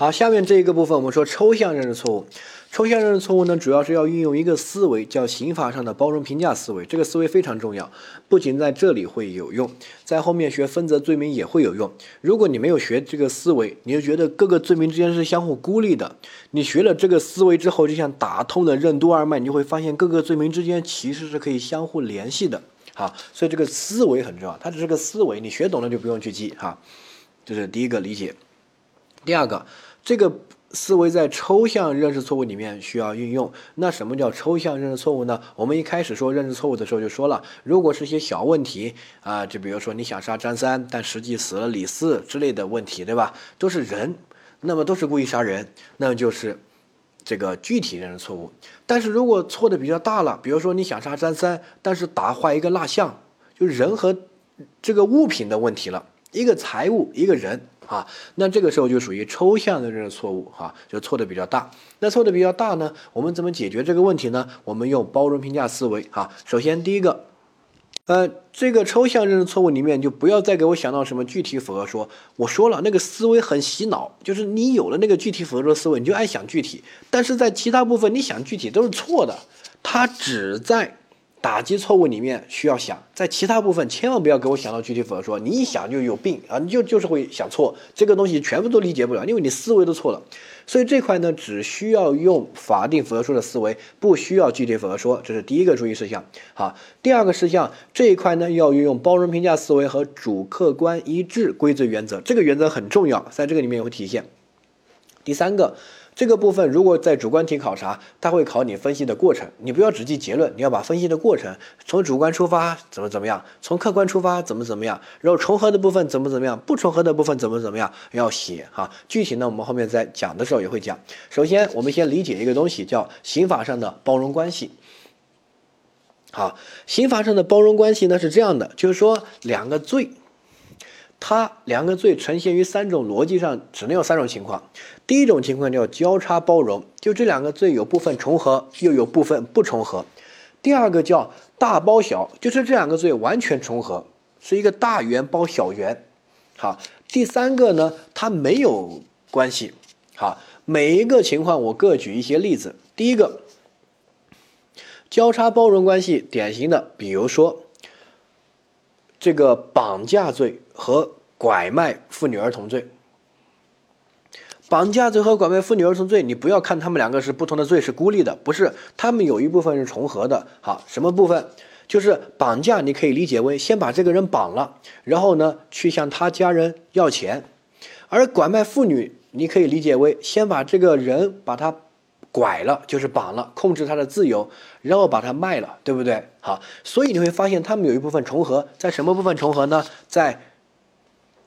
好，下面这一个部分我们说抽象认识错误。抽象认识错误呢，主要是要运用一个思维，叫刑法上的包容评价思维。这个思维非常重要，不仅在这里会有用，在后面学分则罪名也会有用。如果你没有学这个思维，你就觉得各个罪名之间是相互孤立的。你学了这个思维之后，就像打通了任督二脉，你就会发现各个罪名之间其实是可以相互联系的。好，所以这个思维很重要，它只是个思维，你学懂了就不用去记哈。这是第一个理解。第二个。这个思维在抽象认识错误里面需要运用。那什么叫抽象认识错误呢？我们一开始说认识错误的时候就说了，如果是些小问题啊，就比如说你想杀张三，但实际死了李四之类的问题，对吧？都是人，那么都是故意杀人，那么就是这个具体认识错误。但是如果错的比较大了，比如说你想杀张三，但是打坏一个蜡像，就人和这个物品的问题了，一个财物，一个人。啊，那这个时候就属于抽象的认识错误，哈，就错的比较大。那错的比较大呢，我们怎么解决这个问题呢？我们用包容评价思维，哈。首先第一个，呃，这个抽象认识错误里面就不要再给我想到什么具体符合说。我说了，那个思维很洗脑，就是你有了那个具体符合说思维，你就爱想具体，但是在其他部分你想具体都是错的，它只在。打击错误里面需要想，在其他部分千万不要给我想到具体符合说，你一想就有病啊，你就就是会想错，这个东西全部都理解不了，因为你思维都错了。所以这块呢，只需要用法定符合说的思维，不需要具体符合说，这是第一个注意事项。好，第二个事项这一块呢，要运用包容评价思维和主客观一致规则原则，这个原则很重要，在这个里面也会体现。第三个。这个部分如果在主观题考察，它会考你分析的过程，你不要只记结论，你要把分析的过程从主观出发怎么怎么样，从客观出发怎么怎么样，然后重合的部分怎么怎么样，不重合的部分怎么怎么样要写哈。具体呢，我们后面在讲的时候也会讲。首先，我们先理解一个东西，叫刑法上的包容关系。好，刑法上的包容关系呢是这样的，就是说两个罪。它两个罪呈现于三种逻辑上，只能有三种情况。第一种情况叫交叉包容，就这两个罪有部分重合，又有部分不重合。第二个叫大包小，就是这两个罪完全重合，是一个大圆包小圆。好，第三个呢，它没有关系。好，每一个情况我各举一些例子。第一个交叉包容关系，典型的，比如说。这个绑架罪和拐卖妇女儿童罪，绑架罪和拐卖妇女儿童罪，你不要看他们两个是不同的罪，是孤立的，不是，他们有一部分是重合的。好，什么部分？就是绑架，你可以理解为先把这个人绑了，然后呢去向他家人要钱；而拐卖妇女，你可以理解为先把这个人把他。拐了就是绑了，控制他的自由，然后把他卖了，对不对？好，所以你会发现他们有一部分重合，在什么部分重合呢？在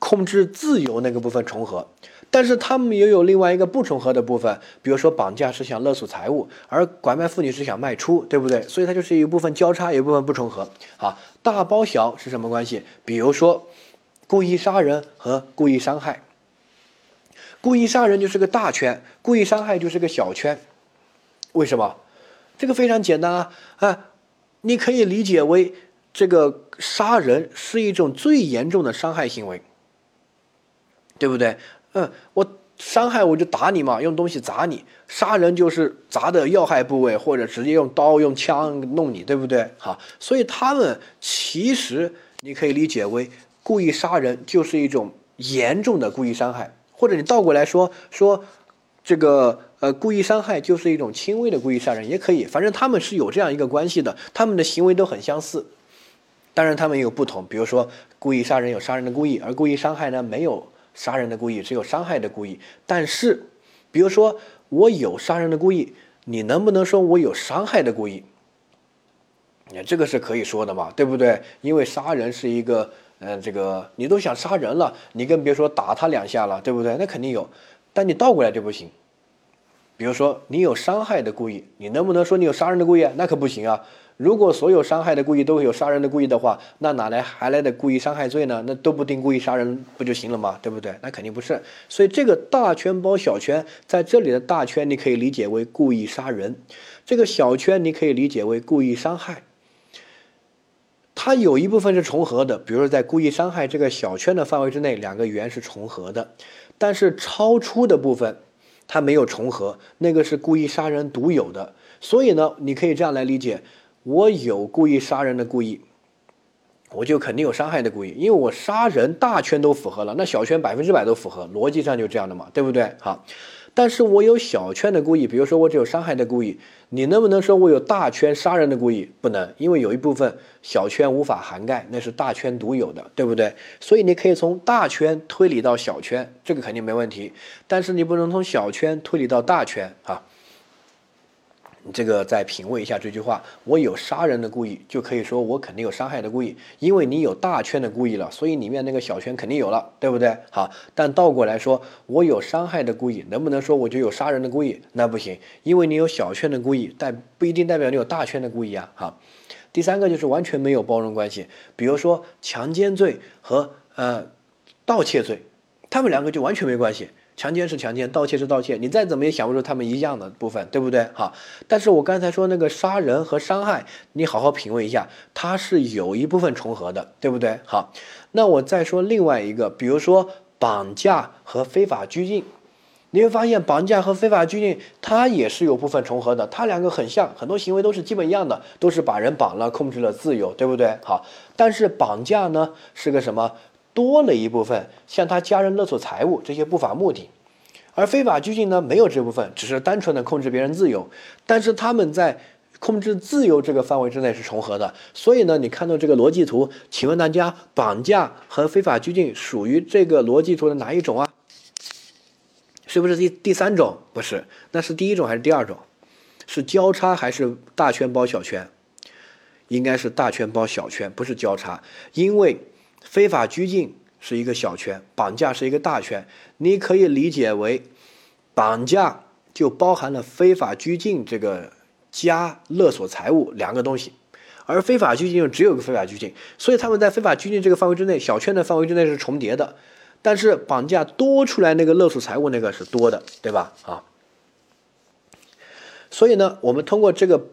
控制自由那个部分重合，但是他们也有另外一个不重合的部分，比如说绑架是想勒索财物，而拐卖妇女是想卖出，对不对？所以它就是一部分交叉，一部分不重合。好，大包小是什么关系？比如说故意杀人和故意伤害，故意杀人就是个大圈，故意伤害就是个小圈。为什么？这个非常简单啊！啊，你可以理解为这个杀人是一种最严重的伤害行为，对不对？嗯，我伤害我就打你嘛，用东西砸你；杀人就是砸的要害部位，或者直接用刀用枪弄你，对不对？好，所以他们其实你可以理解为故意杀人就是一种严重的故意伤害，或者你倒过来说说这个。呃，故意伤害就是一种轻微的故意杀人，也可以，反正他们是有这样一个关系的，他们的行为都很相似，当然他们也有不同，比如说故意杀人有杀人的故意，而故意伤害呢没有杀人的故意，只有伤害的故意。但是，比如说我有杀人的故意，你能不能说我有伤害的故意？你这个是可以说的嘛，对不对？因为杀人是一个，嗯，这个你都想杀人了，你更别说打他两下了，对不对？那肯定有，但你倒过来就不行。比如说，你有伤害的故意，你能不能说你有杀人的故意？那可不行啊！如果所有伤害的故意都有杀人的故意的话，那哪来还来的故意伤害罪呢？那都不定故意杀人不就行了吗？对不对？那肯定不是。所以这个大圈包小圈，在这里的大圈你可以理解为故意杀人，这个小圈你可以理解为故意伤害。它有一部分是重合的，比如说在故意伤害这个小圈的范围之内，两个圆是重合的，但是超出的部分。它没有重合，那个是故意杀人独有的。所以呢，你可以这样来理解：我有故意杀人的故意，我就肯定有伤害的故意，因为我杀人大圈都符合了，那小圈百分之百都符合，逻辑上就这样的嘛，对不对？好。但是我有小圈的故意，比如说我只有伤害的故意，你能不能说我有大圈杀人的故意？不能，因为有一部分小圈无法涵盖，那是大圈独有的，对不对？所以你可以从大圈推理到小圈，这个肯定没问题，但是你不能从小圈推理到大圈啊。你这个再品味一下这句话，我有杀人的故意，就可以说我肯定有伤害的故意，因为你有大圈的故意了，所以里面那个小圈肯定有了，对不对？好，但倒过来说，我有伤害的故意，能不能说我就有杀人的故意？那不行，因为你有小圈的故意，但不一定代表你有大圈的故意啊。好，第三个就是完全没有包容关系，比如说强奸罪和呃盗窃罪，他们两个就完全没关系。强奸是强奸，盗窃是盗窃，你再怎么也想不出他们一样的部分，对不对？好，但是我刚才说那个杀人和伤害，你好好品味一下，它是有一部分重合的，对不对？好，那我再说另外一个，比如说绑架和非法拘禁，你会发现绑架和非法拘禁它也是有部分重合的，它两个很像，很多行为都是基本一样的，都是把人绑了，控制了自由，对不对？好，但是绑架呢是个什么？多了一部分向他家人勒索财物这些不法目的，而非法拘禁呢没有这部分，只是单纯的控制别人自由。但是他们在控制自由这个范围之内是重合的，所以呢，你看到这个逻辑图，请问大家，绑架和非法拘禁属于这个逻辑图的哪一种啊？是不是第第三种？不是，那是第一种还是第二种？是交叉还是大圈包小圈？应该是大圈包小圈，不是交叉，因为。非法拘禁是一个小圈，绑架是一个大圈。你可以理解为，绑架就包含了非法拘禁这个加勒索财物两个东西，而非法拘禁就只有个非法拘禁，所以他们在非法拘禁这个范围之内，小圈的范围之内是重叠的。但是绑架多出来那个勒索财物那个是多的，对吧？啊，所以呢，我们通过这个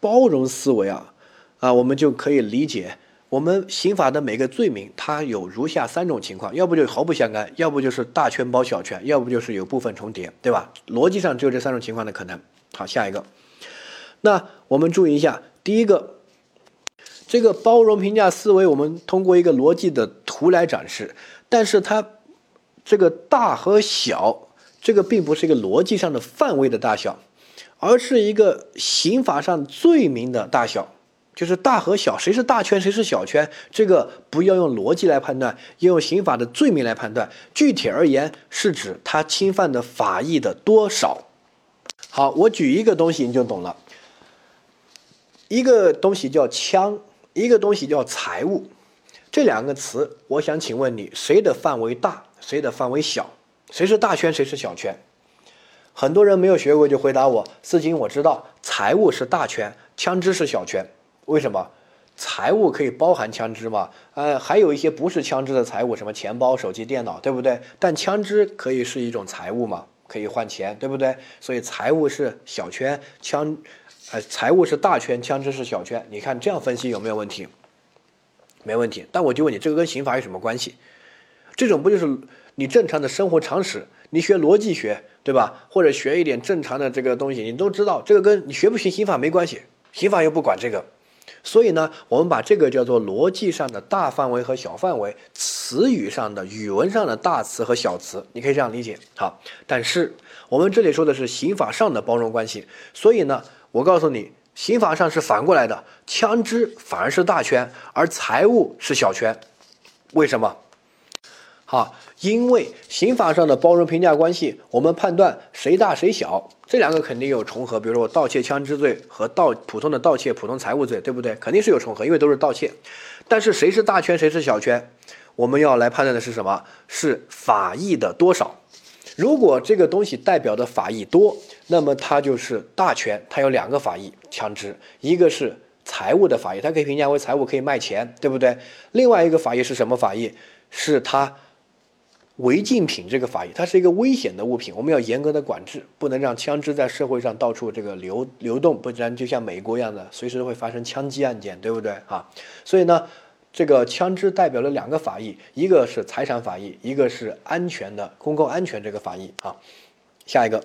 包容思维啊，啊，我们就可以理解。我们刑法的每个罪名，它有如下三种情况：要不就毫不相干，要不就是大圈包小圈，要不就是有部分重叠，对吧？逻辑上只有这三种情况的可能。好，下一个，那我们注意一下，第一个，这个包容评价思维，我们通过一个逻辑的图来展示，但是它这个大和小，这个并不是一个逻辑上的范围的大小，而是一个刑法上罪名的大小。就是大和小，谁是大圈，谁是小圈，这个不要用逻辑来判断，要用刑法的罪名来判断。具体而言，是指他侵犯的法益的多少。好，我举一个东西你就懂了。一个东西叫枪，一个东西叫财物，这两个词，我想请问你，谁的范围大，谁的范围小？谁是大圈，谁是小圈？很多人没有学过就回答我：四金，我知道，财物是大圈，枪支是小圈。为什么财务可以包含枪支嘛？呃，还有一些不是枪支的财物，什么钱包、手机、电脑，对不对？但枪支可以是一种财物嘛？可以换钱，对不对？所以财务是小圈，枪，呃，财务是大圈，枪支是小圈。你看这样分析有没有问题？没问题。但我就问你，这个跟刑法有什么关系？这种不就是你正常的生活常识？你学逻辑学，对吧？或者学一点正常的这个东西，你都知道，这个跟你学不学刑法没关系，刑法又不管这个。所以呢，我们把这个叫做逻辑上的大范围和小范围，词语上的、语文上的大词和小词，你可以这样理解。好，但是我们这里说的是刑法上的包容关系，所以呢，我告诉你，刑法上是反过来的，枪支反而是大圈，而财物是小圈，为什么？好，因为刑法上的包容评价关系，我们判断谁大谁小，这两个肯定有重合。比如说我盗窃枪支罪和盗普通的盗窃普通财物罪，对不对？肯定是有重合，因为都是盗窃。但是谁是大圈，谁是小圈，我们要来判断的是什么？是法益的多少。如果这个东西代表的法益多，那么它就是大圈，它有两个法益，枪支，一个是财物的法益，它可以评价为财物，可以卖钱，对不对？另外一个法益是什么法益？是它。违禁品这个法益，它是一个危险的物品，我们要严格的管制，不能让枪支在社会上到处这个流流动，不然就像美国一样的，随时会发生枪击案件，对不对啊？所以呢，这个枪支代表了两个法益，一个是财产法益，一个是安全的公共安全这个法益啊。下一个，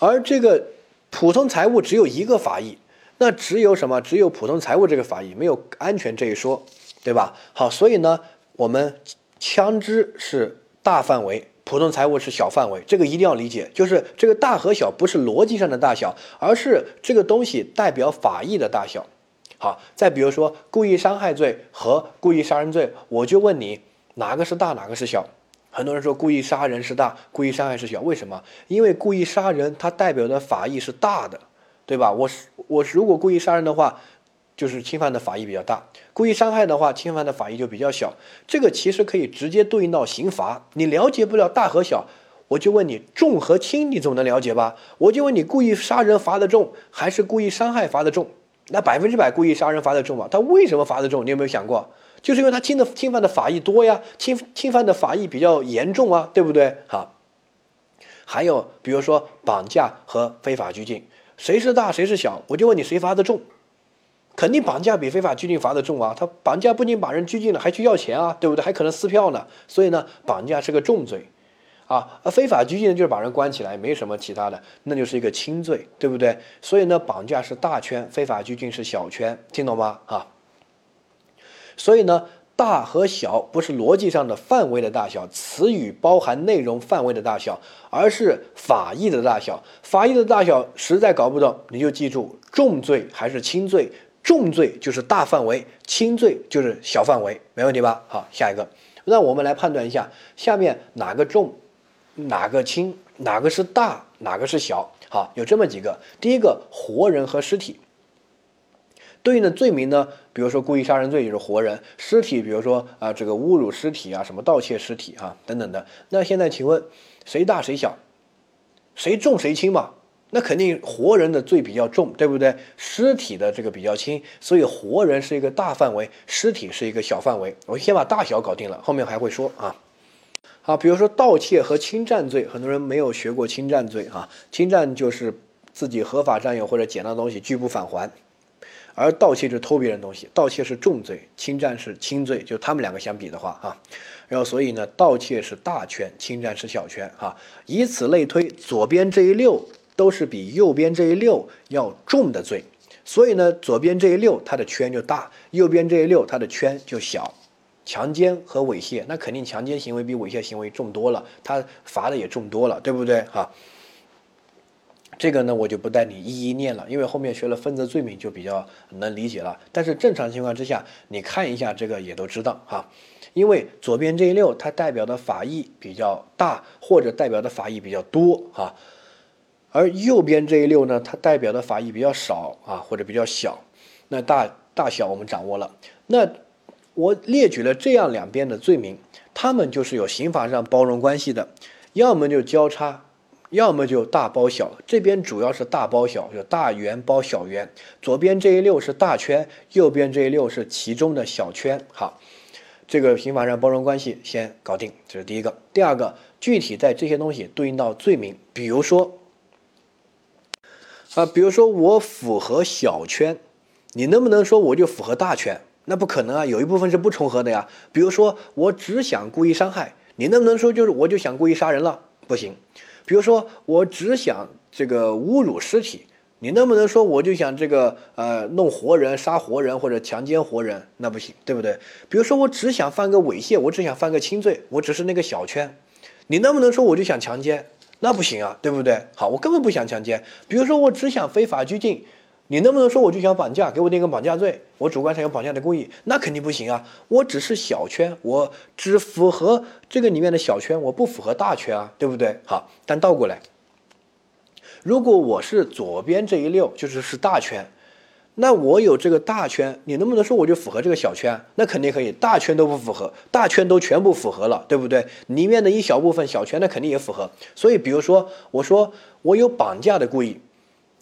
而这个普通财物只有一个法益，那只有什么？只有普通财物这个法益，没有安全这一说，对吧？好，所以呢，我们枪支是大范围。普通财物是小范围，这个一定要理解，就是这个大和小不是逻辑上的大小，而是这个东西代表法益的大小。好，再比如说故意伤害罪和故意杀人罪，我就问你哪个是大，哪个是小？很多人说故意杀人是大，故意伤害是小，为什么？因为故意杀人它代表的法益是大的，对吧？我是我如果故意杀人的话。就是侵犯的法益比较大，故意伤害的话，侵犯的法益就比较小。这个其实可以直接对应到刑罚。你了解不了大和小，我就问你重和轻，你总能了解吧？我就问你故意杀人罚的重还是故意伤害罚的重？那百分之百故意杀人罚的重嘛？他为什么罚的重？你有没有想过？就是因为他侵的侵犯的法益多呀，侵侵犯的法益比较严重啊，对不对？好，还有比如说绑架和非法拘禁，谁是大谁是小？我就问你谁罚的重？肯定绑架比非法拘禁罚的重啊！他绑架不仅把人拘禁了，还去要钱啊，对不对？还可能撕票呢。所以呢，绑架是个重罪，啊，而非法拘禁就是把人关起来，没什么其他的，那就是一个轻罪，对不对？所以呢，绑架是大圈，非法拘禁是小圈，听懂吗？啊，所以呢，大和小不是逻辑上的范围的大小，词语包含内容范围的大小，而是法义的大小。法义的大小实在搞不懂，你就记住重罪还是轻罪。重罪就是大范围，轻罪就是小范围，没问题吧？好，下一个，让我们来判断一下，下面哪个重，哪个轻，哪个是大，哪个是小？好，有这么几个，第一个，活人和尸体，对应的罪名呢？比如说故意杀人罪就是活人，尸体，比如说啊这个侮辱尸体啊，什么盗窃尸体啊等等的。那现在请问，谁大谁小？谁重谁轻嘛？那肯定活人的罪比较重，对不对？尸体的这个比较轻，所以活人是一个大范围，尸体是一个小范围。我先把大小搞定了，后面还会说啊。好，比如说盗窃和侵占罪，很多人没有学过侵占罪啊。侵占就是自己合法占有或者捡到东西拒不返还，而盗窃就是偷别人东西，盗窃是重罪，侵占是轻罪。就他们两个相比的话啊，然后所以呢，盗窃是大圈，侵占是小圈啊。以此类推，左边这一溜。都是比右边这一溜要重的罪，所以呢，左边这一溜它的圈就大，右边这一溜它的圈就小。强奸和猥亵，那肯定强奸行为比猥亵行为重多了，它罚的也重多了，对不对？哈，这个呢我就不带你一一念了，因为后面学了分则罪名就比较能理解了。但是正常情况之下，你看一下这个也都知道哈，因为左边这一溜它代表的法益比较大，或者代表的法益比较多哈。而右边这一溜呢，它代表的法益比较少啊，或者比较小，那大大小我们掌握了。那我列举了这样两边的罪名，他们就是有刑法上包容关系的，要么就交叉，要么就大包小。这边主要是大包小，就大圆包小圆。左边这一溜是大圈，右边这一溜是其中的小圈。好，这个刑法上包容关系先搞定，这是第一个。第二个，具体在这些东西对应到罪名，比如说。啊，比如说我符合小圈，你能不能说我就符合大圈？那不可能啊，有一部分是不重合的呀。比如说我只想故意伤害，你能不能说就是我就想故意杀人了？不行。比如说我只想这个侮辱尸体，你能不能说我就想这个呃弄活人、杀活人或者强奸活人？那不行，对不对？比如说我只想犯个猥亵，我只想犯个轻罪，我只是那个小圈，你能不能说我就想强奸？那不行啊，对不对？好，我根本不想强奸。比如说，我只想非法拘禁，你能不能说我就想绑架，给我定个绑架罪？我主观上有绑架的故意，那肯定不行啊。我只是小圈，我只符合这个里面的小圈，我不符合大圈啊，对不对？好，但倒过来，如果我是左边这一溜，就是是大圈。那我有这个大圈，你能不能说我就符合这个小圈？那肯定可以，大圈都不符合，大圈都全部符合了，对不对？里面的一小部分小圈，那肯定也符合。所以，比如说，我说我有绑架的故意，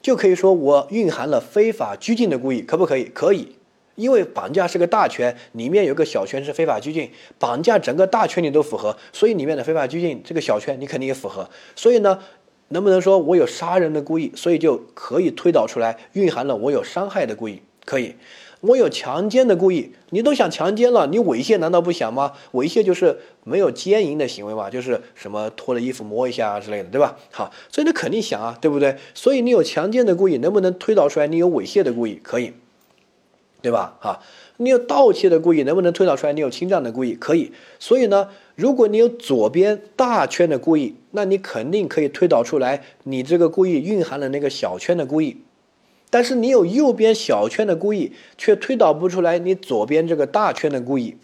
就可以说我蕴含了非法拘禁的故意，可不可以？可以，因为绑架是个大圈，里面有个小圈是非法拘禁，绑架整个大圈你都符合，所以里面的非法拘禁这个小圈你肯定也符合。所以呢？能不能说我有杀人的故意，所以就可以推导出来蕴含了我有伤害的故意？可以。我有强奸的故意，你都想强奸了，你猥亵难道不想吗？猥亵就是没有奸淫的行为嘛，就是什么脱了衣服摸一下之类的，对吧？好，所以你肯定想啊，对不对？所以你有强奸的故意，能不能推导出来你有猥亵的故意？可以，对吧？哈，你有盗窃的故意，能不能推导出来你有侵占的故意？可以。所以呢，如果你有左边大圈的故意，那你肯定可以推导出来你这个故意蕴含了那个小圈的故意。但是你有右边小圈的故意，却推导不出来你左边这个大圈的故意，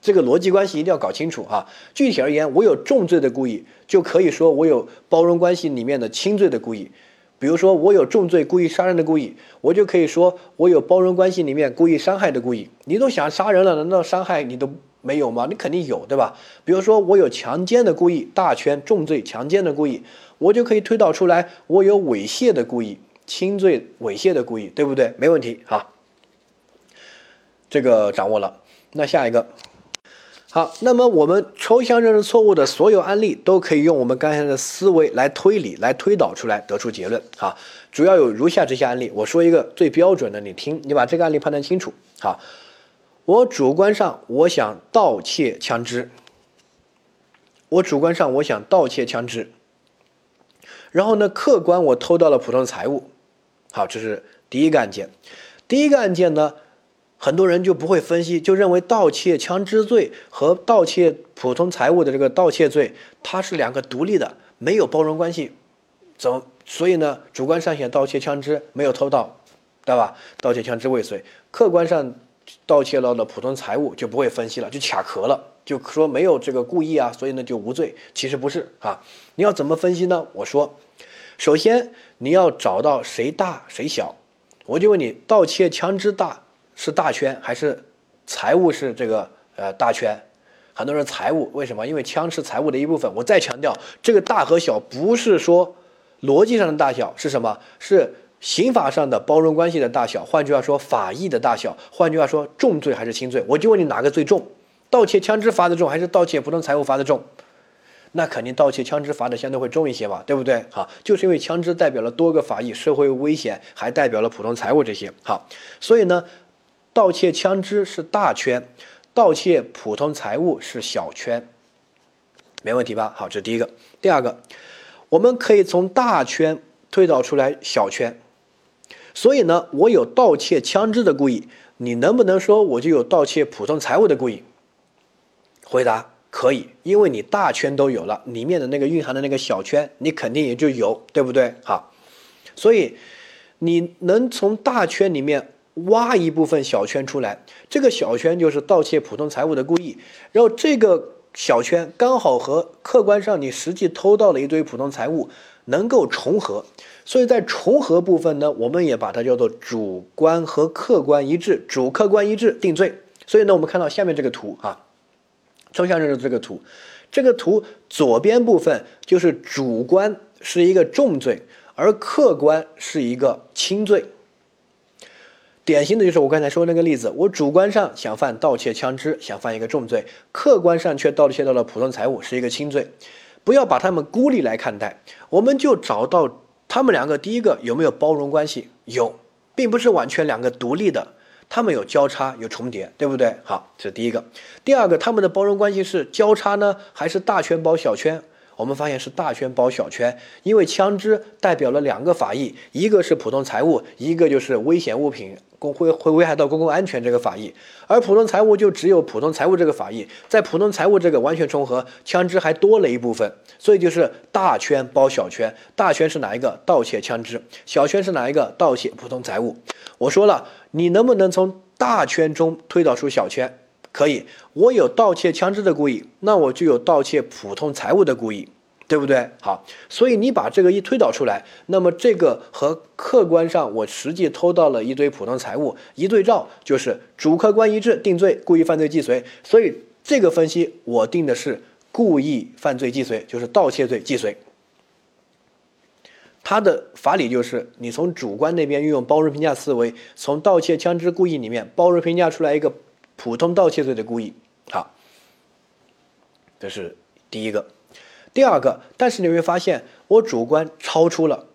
这个逻辑关系一定要搞清楚哈。具体而言，我有重罪的故意，就可以说我有包容关系里面的轻罪的故意。比如说我有重罪故意杀人的故意，我就可以说我有包容关系里面故意伤害的故意。你都想杀人了，难道伤害你都没有吗？你肯定有，对吧？比如说我有强奸的故意，大圈重罪强奸的故意，我就可以推导出来我有猥亵的故意。轻罪猥亵的故意，对不对？没问题，好，这个掌握了。那下一个，好，那么我们抽象认识错误的所有案例都可以用我们刚才的思维来推理、来推导出来，得出结论。好，主要有如下这些案例，我说一个最标准的，你听，你把这个案例判断清楚。好，我主观上我想盗窃枪支，我主观上我想盗窃枪支，然后呢，客观我偷到了普通财物。好，这是第一个案件。第一个案件呢，很多人就不会分析，就认为盗窃枪支罪和盗窃普通财物的这个盗窃罪，它是两个独立的，没有包容关系。怎么？所以呢，主观上想盗窃枪支没有偷到，对吧？盗窃枪支未遂，客观上盗窃到的普通财物就不会分析了，就卡壳了，就说没有这个故意啊，所以呢就无罪。其实不是啊，你要怎么分析呢？我说。首先，你要找到谁大谁小，我就问你：盗窃枪支大是大圈还是财物是这个呃大圈？很多人财物为什么？因为枪是财物的一部分。我再强调，这个大和小不是说逻辑上的大小，是什么？是刑法上的包容关系的大小。换句话说，法益的大小。换句话说，重罪还是轻罪？我就问你哪个最重？盗窃枪支罚的重还是盗窃普通财物罚的重？那肯定盗窃枪支罚的相对会重一些嘛，对不对？好，就是因为枪支代表了多个法益，社会危险，还代表了普通财物这些。好，所以呢，盗窃枪支是大圈，盗窃普通财物是小圈，没问题吧？好，这是第一个。第二个，我们可以从大圈推导出来小圈，所以呢，我有盗窃枪支的故意，你能不能说我就有盗窃普通财物的故意？回答。可以，因为你大圈都有了，里面的那个蕴含的那个小圈，你肯定也就有，对不对？好，所以你能从大圈里面挖一部分小圈出来，这个小圈就是盗窃普通财物的故意，然后这个小圈刚好和客观上你实际偷到了一堆普通财物能够重合，所以在重合部分呢，我们也把它叫做主观和客观一致，主客观一致定罪。所以呢，我们看到下面这个图啊。抽象认识这个图，这个图左边部分就是主观是一个重罪，而客观是一个轻罪。典型的就是我刚才说那个例子，我主观上想犯盗窃枪支，想犯一个重罪，客观上却盗窃到了普通财物，是一个轻罪。不要把他们孤立来看待，我们就找到他们两个，第一个有没有包容关系？有，并不是完全两个独立的。他们有交叉有重叠，对不对？好，这是第一个。第二个，他们的包容关系是交叉呢，还是大圈包小圈？我们发现是大圈包小圈，因为枪支代表了两个法益，一个是普通财物，一个就是危险物品，公会会危害到公共安全这个法益。而普通财物就只有普通财物这个法益，在普通财物这个完全重合，枪支还多了一部分，所以就是大圈包小圈。大圈是哪一个？盗窃枪支。小圈是哪一个？盗窃普通财物。我说了，你能不能从大圈中推导出小圈？可以，我有盗窃枪支的故意，那我就有盗窃普通财物的故意，对不对？好，所以你把这个一推导出来，那么这个和客观上我实际偷到了一堆普通财物一对照，就是主客观一致定罪，故意犯罪既遂。所以这个分析我定的是故意犯罪既遂，就是盗窃罪既遂。它的法理就是，你从主观那边运用包容评价思维，从盗窃枪支故意里面包容评价出来一个。普通盗窃罪的故意，好，这是第一个。第二个，但是你会发现，我主观超出了，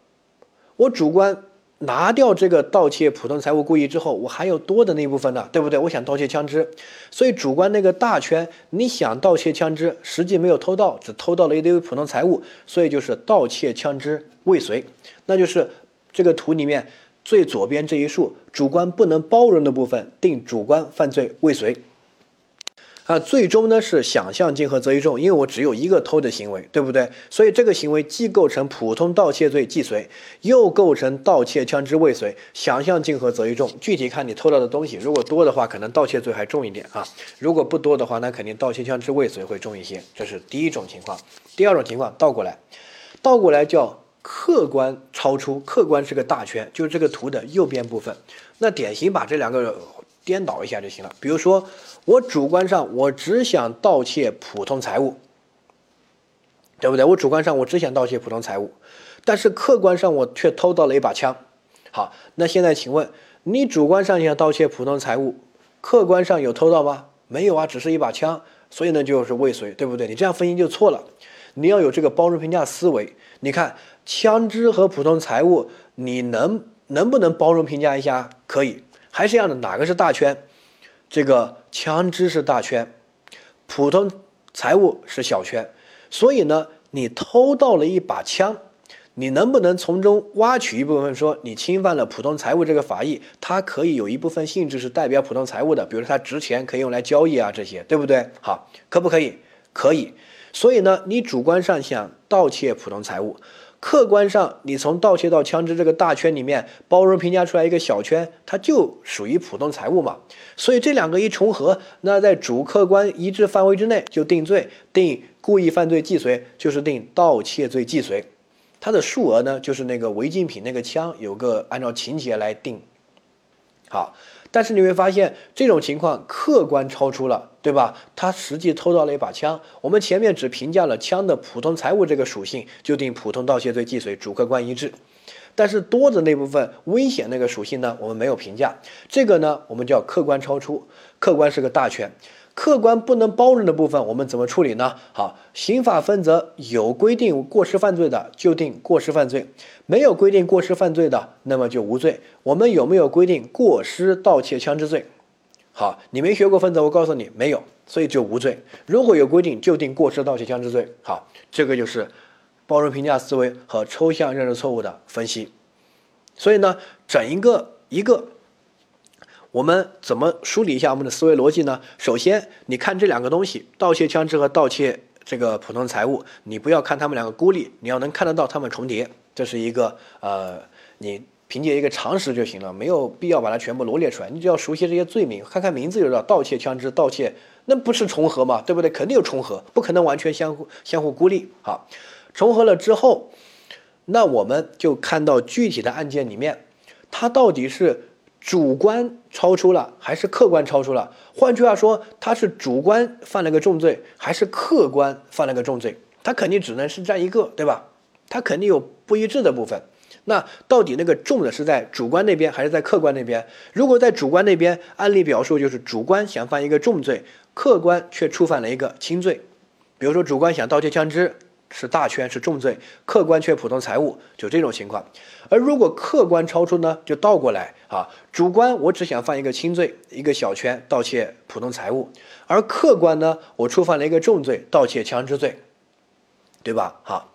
我主观拿掉这个盗窃普通财物故意之后，我还有多的那一部分呢，对不对？我想盗窃枪支，所以主观那个大圈，你想盗窃枪支，实际没有偷到，只偷到了一堆普通财物，所以就是盗窃枪支未遂，那就是这个图里面最左边这一竖，主观不能包容的部分，定主观犯罪未遂。啊，最终呢是想象竞合择一重，因为我只有一个偷的行为，对不对？所以这个行为既构成普通盗窃罪既遂，又构成盗窃枪支未遂，想象竞合择一重。具体看你偷到的东西，如果多的话，可能盗窃罪还重一点啊；如果不多的话，那肯定盗窃枪支未遂会重一些。这是第一种情况。第二种情况倒过来，倒过来叫客观超出，客观是个大圈，就是这个图的右边部分。那典型把这两个。颠倒一下就行了。比如说，我主观上我只想盗窃普通财物，对不对？我主观上我只想盗窃普通财物，但是客观上我却偷到了一把枪。好，那现在请问，你主观上想盗窃普通财物，客观上有偷到吗？没有啊，只是一把枪，所以呢就是未遂，对不对？你这样分析就错了。你要有这个包容评价思维。你看，枪支和普通财物，你能能不能包容评价一下？可以。还是一样的，哪个是大圈？这个枪支是大圈，普通财物是小圈。所以呢，你偷到了一把枪，你能不能从中挖取一部分，说你侵犯了普通财物这个法益？它可以有一部分性质是代表普通财物的，比如说它值钱，可以用来交易啊，这些对不对？好，可不可以？可以。所以呢，你主观上想盗窃普通财物。客观上，你从盗窃到枪支这个大圈里面包容评价出来一个小圈，它就属于普通财物嘛。所以这两个一重合，那在主客观一致范围之内就定罪，定故意犯罪既遂，就是定盗窃罪既遂。它的数额呢，就是那个违禁品那个枪有个按照情节来定。好。但是你会发现这种情况客观超出了，对吧？他实际偷到了一把枪，我们前面只评价了枪的普通财物这个属性，就定普通盗窃罪既遂，主客观一致。但是多的那部分危险那个属性呢，我们没有评价，这个呢，我们叫客观超出，客观是个大权。客观不能包容的部分，我们怎么处理呢？好，刑法分则有规定过失犯罪的，就定过失犯罪；没有规定过失犯罪的，那么就无罪。我们有没有规定过失盗窃枪支罪？好，你没学过分则，我告诉你没有，所以就无罪。如果有规定，就定过失盗窃枪支罪。好，这个就是包容评价思维和抽象认识错误的分析。所以呢，整一个一个。我们怎么梳理一下我们的思维逻辑呢？首先，你看这两个东西，盗窃枪支和盗窃这个普通财物，你不要看他们两个孤立，你要能看得到他们重叠，这是一个呃，你凭借一个常识就行了，没有必要把它全部罗列出来。你只要熟悉这些罪名，看看名字就知道，盗窃枪支、盗窃，那不是重合嘛？对不对？肯定有重合，不可能完全相互相互孤立。好，重合了之后，那我们就看到具体的案件里面，它到底是。主观超出了还是客观超出了？换句话说，他是主观犯了个重罪，还是客观犯了个重罪？他肯定只能是占一个，对吧？他肯定有不一致的部分。那到底那个重的是在主观那边还是在客观那边？如果在主观那边，案例表述就是主观想犯一个重罪，客观却触犯了一个轻罪。比如说，主观想盗窃枪支。是大圈是重罪，客观却普通财物，就这种情况。而如果客观超出呢，就倒过来啊，主观我只想犯一个轻罪，一个小圈盗窃普通财物，而客观呢，我触犯了一个重罪，盗窃枪支罪，对吧？好，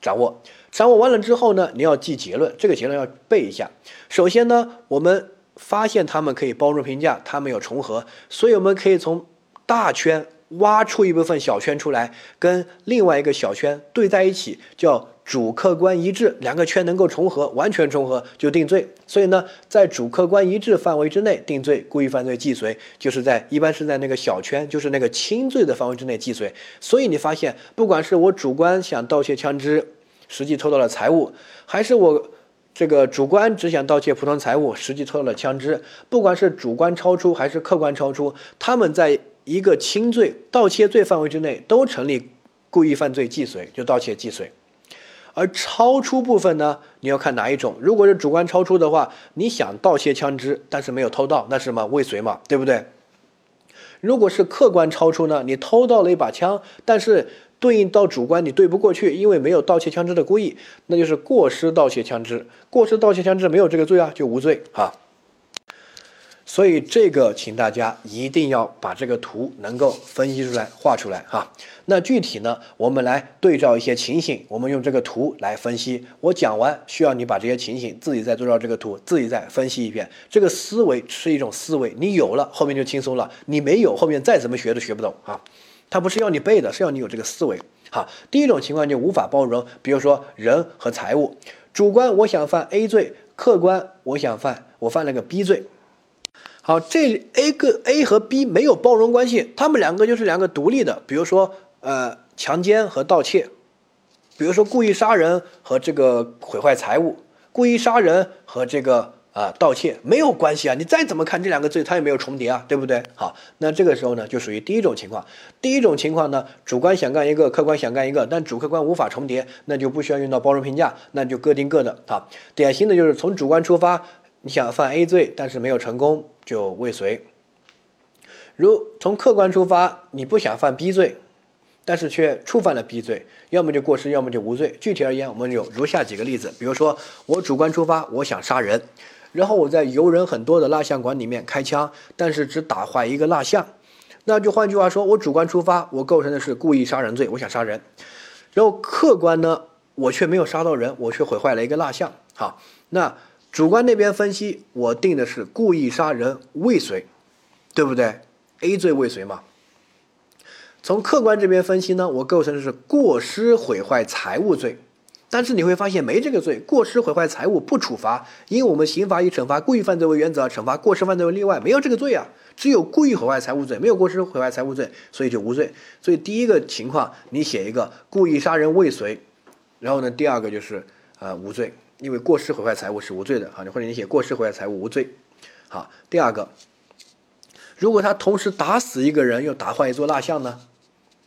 掌握，掌握完了之后呢，你要记结论，这个结论要背一下。首先呢，我们发现他们可以包容评价，他们有重合，所以我们可以从大圈。挖出一部分小圈出来，跟另外一个小圈对在一起，叫主客观一致，两个圈能够重合，完全重合就定罪。所以呢，在主客观一致范围之内定罪，故意犯罪既遂，就是在一般是在那个小圈，就是那个轻罪的范围之内既遂。所以你发现，不管是我主观想盗窃枪支，实际偷到了财物，还是我这个主观只想盗窃普通财物，实际偷到了枪支，不管是主观超出还是客观超出，他们在。一个轻罪盗窃罪范围之内都成立故意犯罪既遂，就盗窃既遂。而超出部分呢，你要看哪一种。如果是主观超出的话，你想盗窃枪支，但是没有偷到，那是什么未遂嘛，对不对？如果是客观超出呢，你偷到了一把枪，但是对应到主观你对不过去，因为没有盗窃枪支的故意，那就是过失盗窃枪支。过失盗窃枪支没有这个罪啊，就无罪啊。所以这个，请大家一定要把这个图能够分析出来、画出来哈。那具体呢，我们来对照一些情形，我们用这个图来分析。我讲完，需要你把这些情形自己再对照这个图，自己再分析一遍。这个思维是一种思维，你有了，后面就轻松了；你没有，后面再怎么学都学不懂啊。它不是要你背的，是要你有这个思维。好，第一种情况就无法包容，比如说人和财物，主观我想犯 A 罪，客观我想犯我犯了个 B 罪。好，这 A 跟 A 和 B 没有包容关系，他们两个就是两个独立的。比如说，呃，强奸和盗窃，比如说故意杀人和这个毁坏财物，故意杀人和这个啊盗窃没有关系啊。你再怎么看这两个罪，它也没有重叠啊，对不对？好，那这个时候呢，就属于第一种情况。第一种情况呢，主观想干一个，客观想干一个，但主客观无法重叠，那就不需要用到包容评价，那就各定各的。好，典型的就是从主观出发，你想犯 A 罪，但是没有成功。就未遂。如从客观出发，你不想犯 B 罪，但是却触犯了 B 罪，要么就过失，要么就无罪。具体而言，我们有如下几个例子：比如说，我主观出发，我想杀人，然后我在游人很多的蜡像馆里面开枪，但是只打坏一个蜡像，那就换句话说，我主观出发，我构成的是故意杀人罪，我想杀人。然后客观呢，我却没有杀到人，我却毁坏了一个蜡像。好，那。主观那边分析，我定的是故意杀人未遂，对不对？A 罪未遂嘛。从客观这边分析呢，我构成的是过失毁坏财物罪，但是你会发现没这个罪，过失毁坏财物不处罚，因为我们刑法以惩罚故意犯罪为原则，惩罚过失犯罪为例外，没有这个罪啊，只有故意毁坏财物罪，没有过失毁坏财物罪，所以就无罪。所以第一个情况，你写一个故意杀人未遂，然后呢，第二个就是呃无罪。因为过失毁坏财物是无罪的，啊！你，或者你写过失毁坏财物无罪。好，第二个，如果他同时打死一个人又打坏一座蜡像呢？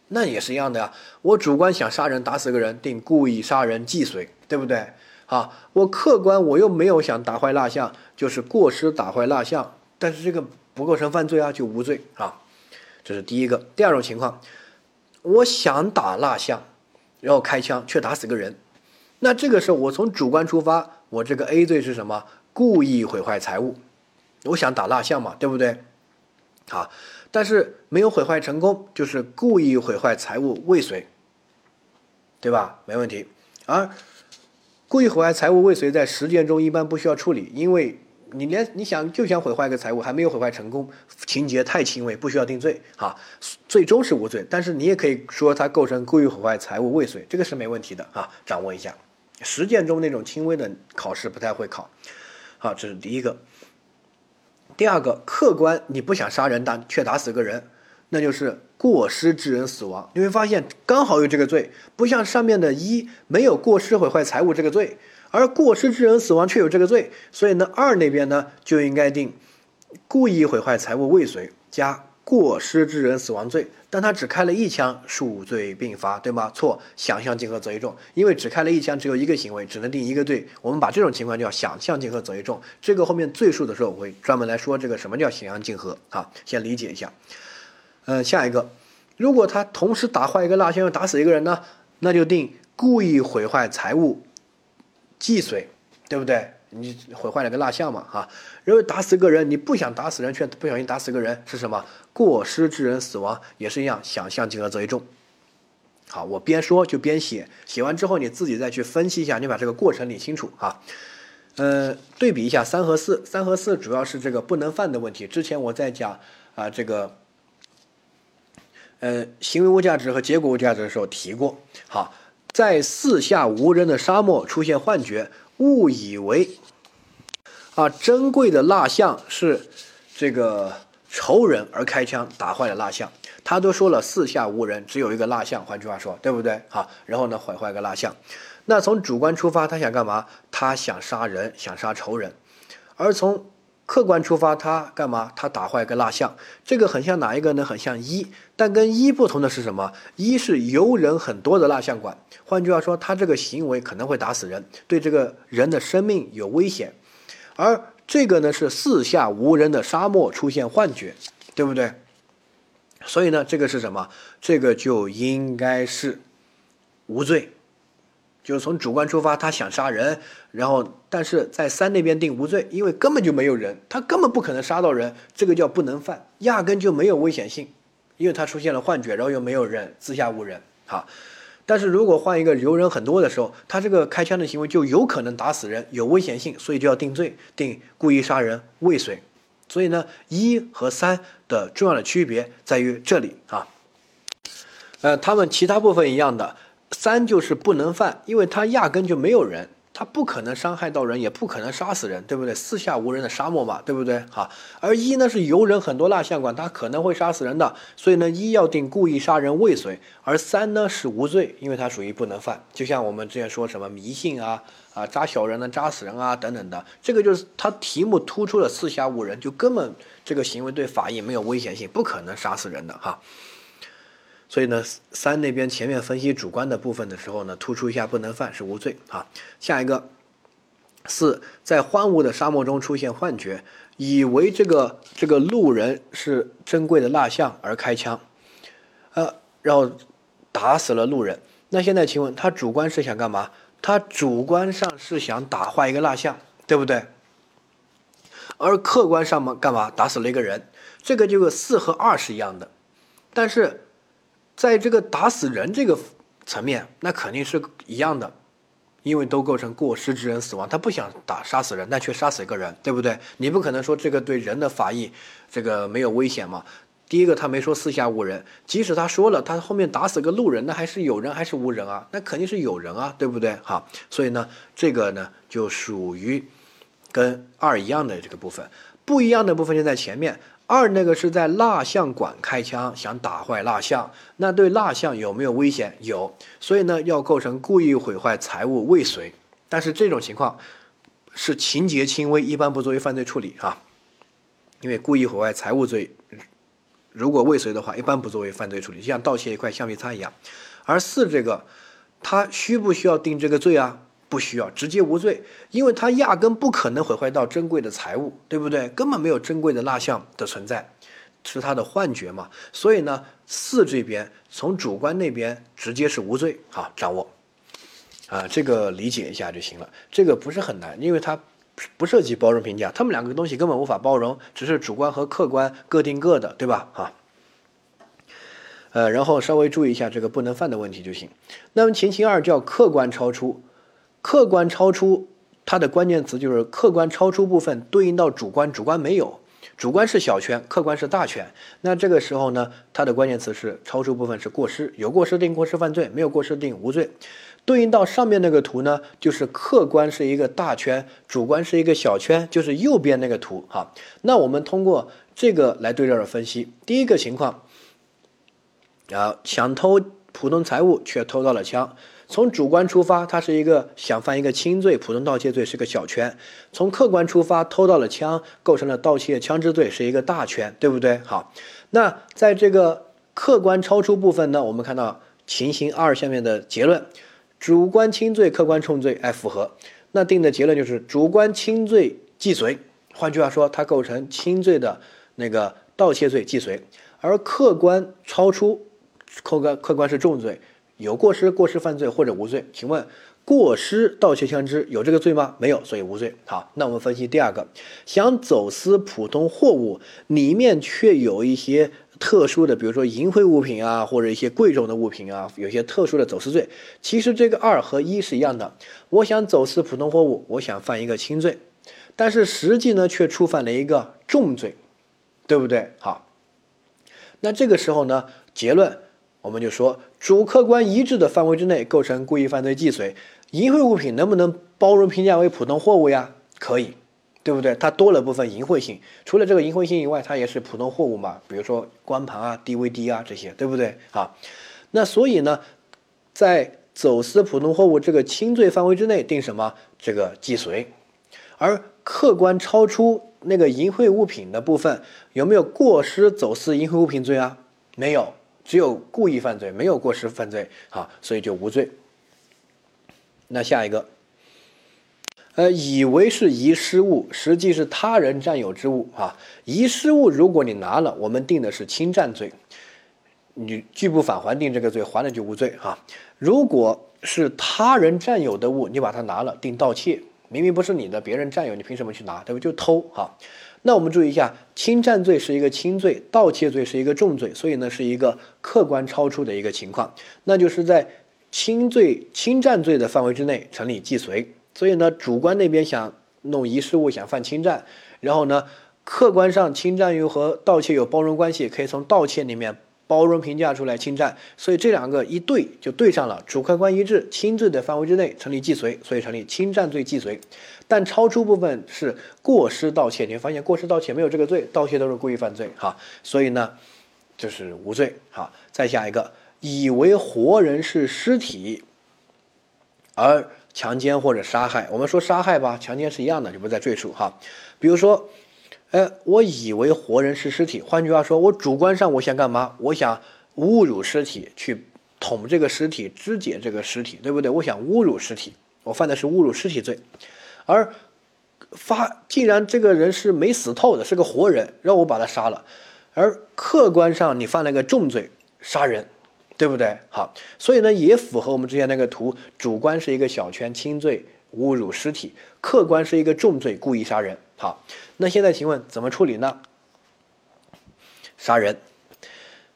那也是一样的呀。我主观想杀人打死个人，定故意杀人既遂，对不对？啊，我客观我又没有想打坏蜡像，就是过失打坏蜡像，但是这个不构成犯罪啊，就无罪啊。这是第一个。第二种情况，我想打蜡像，然后开枪却打死个人。那这个时候，我从主观出发，我这个 A 罪是什么？故意毁坏财物。我想打蜡像嘛，对不对？好，但是没有毁坏成功，就是故意毁坏财物未遂，对吧？没问题。而故意毁坏财物未遂，在实践中一般不需要处理，因为你连你想就想毁坏一个财物，还没有毁坏成功，情节太轻微，不需要定罪。哈，最终是无罪，但是你也可以说它构成故意毁坏财物未遂，这个是没问题的啊，掌握一下。实践中那种轻微的考试不太会考，好，这是第一个。第二个，客观你不想杀人，但却打死个人，那就是过失致人死亡。你会发现刚好有这个罪，不像上面的一没有过失毁坏财物这个罪，而过失致人死亡却有这个罪，所以呢二那边呢就应该定故意毁坏财物未遂加。过失致人死亡罪，但他只开了一枪，数罪并罚，对吗？错，想象竞合责一重，因为只开了一枪，只有一个行为，只能定一个罪。我们把这种情况叫想象竞合责一重。这个后面罪数的时候，我会专门来说这个什么叫想象竞合啊，先理解一下。呃，下一个，如果他同时打坏一个蜡像，又打死一个人呢，那就定故意毁坏财物既遂，对不对？你毁坏了个蜡像嘛，哈，然后打死个人，你不想打死人，却不小心打死个人，是什么？过失致人死亡，也是一样，想象竞合责一重。好，我边说就边写，写完之后你自己再去分析一下，你把这个过程理清楚哈。呃，对比一下三和四，三和四主要是这个不能犯的问题。之前我在讲啊这个，呃，行为物价值和结果物价值的时候提过。好，在四下无人的沙漠出现幻觉。误以为啊，珍贵的蜡像是这个仇人而开枪打坏了蜡像。他都说了四下无人，只有一个蜡像。换句话说，对不对？好，然后呢，毁坏个蜡像。那从主观出发，他想干嘛？他想杀人，想杀仇人。而从客观出发，他干嘛？他打坏个蜡像。这个很像哪一个呢？很像一，但跟一不同的是什么？一是游人很多的蜡像馆。换句话说，他这个行为可能会打死人，对这个人的生命有危险，而这个呢是四下无人的沙漠出现幻觉，对不对？所以呢，这个是什么？这个就应该是无罪。就是从主观出发，他想杀人，然后但是在三那边定无罪，因为根本就没有人，他根本不可能杀到人，这个叫不能犯，压根就没有危险性，因为他出现了幻觉，然后又没有人，自下无人，哈。但是如果换一个有人很多的时候，他这个开枪的行为就有可能打死人，有危险性，所以就要定罪，定故意杀人未遂。所以呢，一和三的重要的区别在于这里啊，呃，他们其他部分一样的。三就是不能犯，因为他压根就没有人，他不可能伤害到人，也不可能杀死人，对不对？四下无人的沙漠嘛，对不对？好，而一呢是游人很多蜡像馆，他可能会杀死人的，所以呢一要定故意杀人未遂，而三呢是无罪，因为它属于不能犯。就像我们之前说什么迷信啊啊扎小人呢扎死人啊等等的，这个就是他题目突出了四下无人，就根本这个行为对法益没有危险性，不可能杀死人的哈。所以呢，三那边前面分析主观的部分的时候呢，突出一下不能犯是无罪啊。下一个，四在荒芜的沙漠中出现幻觉，以为这个这个路人是珍贵的蜡像而开枪，呃，然后打死了路人。那现在请问他主观是想干嘛？他主观上是想打坏一个蜡像，对不对？而客观上嘛，干嘛打死了一个人？这个就四和二是一样的，但是。在这个打死人这个层面，那肯定是一样的，因为都构成过失致人死亡。他不想打杀死人，但却杀死一个人，对不对？你不可能说这个对人的法益这个没有危险嘛？第一个他没说四下无人，即使他说了，他后面打死个路人，那还是有人还是无人啊？那肯定是有人啊，对不对？好，所以呢，这个呢就属于跟二一样的这个部分，不一样的部分就在前面。二那个是在蜡像馆开枪，想打坏蜡像，那对蜡像有没有危险？有，所以呢要构成故意毁坏财物未遂。但是这种情况是情节轻微，一般不作为犯罪处理啊。因为故意毁坏财物罪，如果未遂的话，一般不作为犯罪处理，就像盗窃一块橡皮擦一样。而四这个，他需不需要定这个罪啊？不需要直接无罪，因为他压根不可能毁坏到珍贵的财物，对不对？根本没有珍贵的蜡像的存在，是他的幻觉嘛。所以呢，四这边从主观那边直接是无罪，好掌握，啊，这个理解一下就行了。这个不是很难，因为它不涉及包容评价，他们两个东西根本无法包容，只是主观和客观各定各的，对吧？哈，呃，然后稍微注意一下这个不能犯的问题就行。那么情形二叫客观超出。客观超出，它的关键词就是客观超出部分对应到主观，主观没有，主观是小圈，客观是大圈。那这个时候呢，它的关键词是超出部分是过失，有过失定过失犯罪，没有过失定无罪。对应到上面那个图呢，就是客观是一个大圈，主观是一个小圈，就是右边那个图哈。那我们通过这个来对照着分析，第一个情况，啊，想偷普通财物却偷到了枪。从主观出发，他是一个想犯一个轻罪，普通盗窃罪是个小圈；从客观出发，偷到了枪，构成了盗窃枪支罪，是一个大圈，对不对？好，那在这个客观超出部分呢，我们看到情形二下面的结论：主观轻罪，客观重罪，哎，符合。那定的结论就是主观轻罪既遂，换句话说，它构成轻罪的那个盗窃罪既遂，而客观超出，客观客观是重罪。有过失，过失犯罪或者无罪？请问，过失盗窃枪支有这个罪吗？没有，所以无罪。好，那我们分析第二个，想走私普通货物，里面却有一些特殊的，比如说淫秽物品啊，或者一些贵重的物品啊，有些特殊的走私罪。其实这个二和一是一样的，我想走私普通货物，我想犯一个轻罪，但是实际呢却触犯了一个重罪，对不对？好，那这个时候呢，结论。我们就说，主客观一致的范围之内构成故意犯罪既遂。淫秽物品能不能包容评价为普通货物呀？可以，对不对？它多了部分淫秽性，除了这个淫秽性以外，它也是普通货物嘛。比如说光盘啊、DVD 啊这些，对不对？啊，那所以呢，在走私普通货物这个轻罪范围之内定什么？这个既遂。而客观超出那个淫秽物品的部分，有没有过失走私淫秽物品罪啊？没有。只有故意犯罪，没有过失犯罪，啊，所以就无罪。那下一个，呃，以为是遗失物，实际是他人占有之物啊。遗失物，如果你拿了，我们定的是侵占罪。你拒不返还定这个罪，还了就无罪哈。如果是他人占有的物，你把它拿了，定盗窃，明明不是你的，别人占有，你凭什么去拿？对不？就偷哈。那我们注意一下，侵占罪是一个轻罪，盗窃罪是一个重罪，所以呢是一个客观超出的一个情况，那就是在轻罪、侵占罪的范围之内成立既遂。所以呢，主观那边想弄遗失物，想犯侵占，然后呢，客观上侵占又和盗窃有包容关系，可以从盗窃里面包容评价出来侵占，所以这两个一对就对上了，主客观一致，轻罪的范围之内成立既遂，所以成立侵占罪既遂。但超出部分是过失盗窃，你会发现过失盗窃没有这个罪，盗窃都是故意犯罪哈，所以呢，就是无罪哈。再下一个，以为活人是尸体而。强奸或者杀害，我们说杀害吧，强奸是一样的，就不再赘述哈。比如说，哎，我以为活人是尸体，换句话说，我主观上我想干嘛？我想侮辱尸体，去捅这个尸体，肢解这个尸体，对不对？我想侮辱尸体，我犯的是侮辱尸体罪。而发，既然这个人是没死透的，是个活人，让我把他杀了，而客观上你犯了个重罪，杀人。对不对？好，所以呢，也符合我们之前那个图，主观是一个小圈，轻罪侮辱尸体；客观是一个重罪，故意杀人。好，那现在请问怎么处理呢？杀人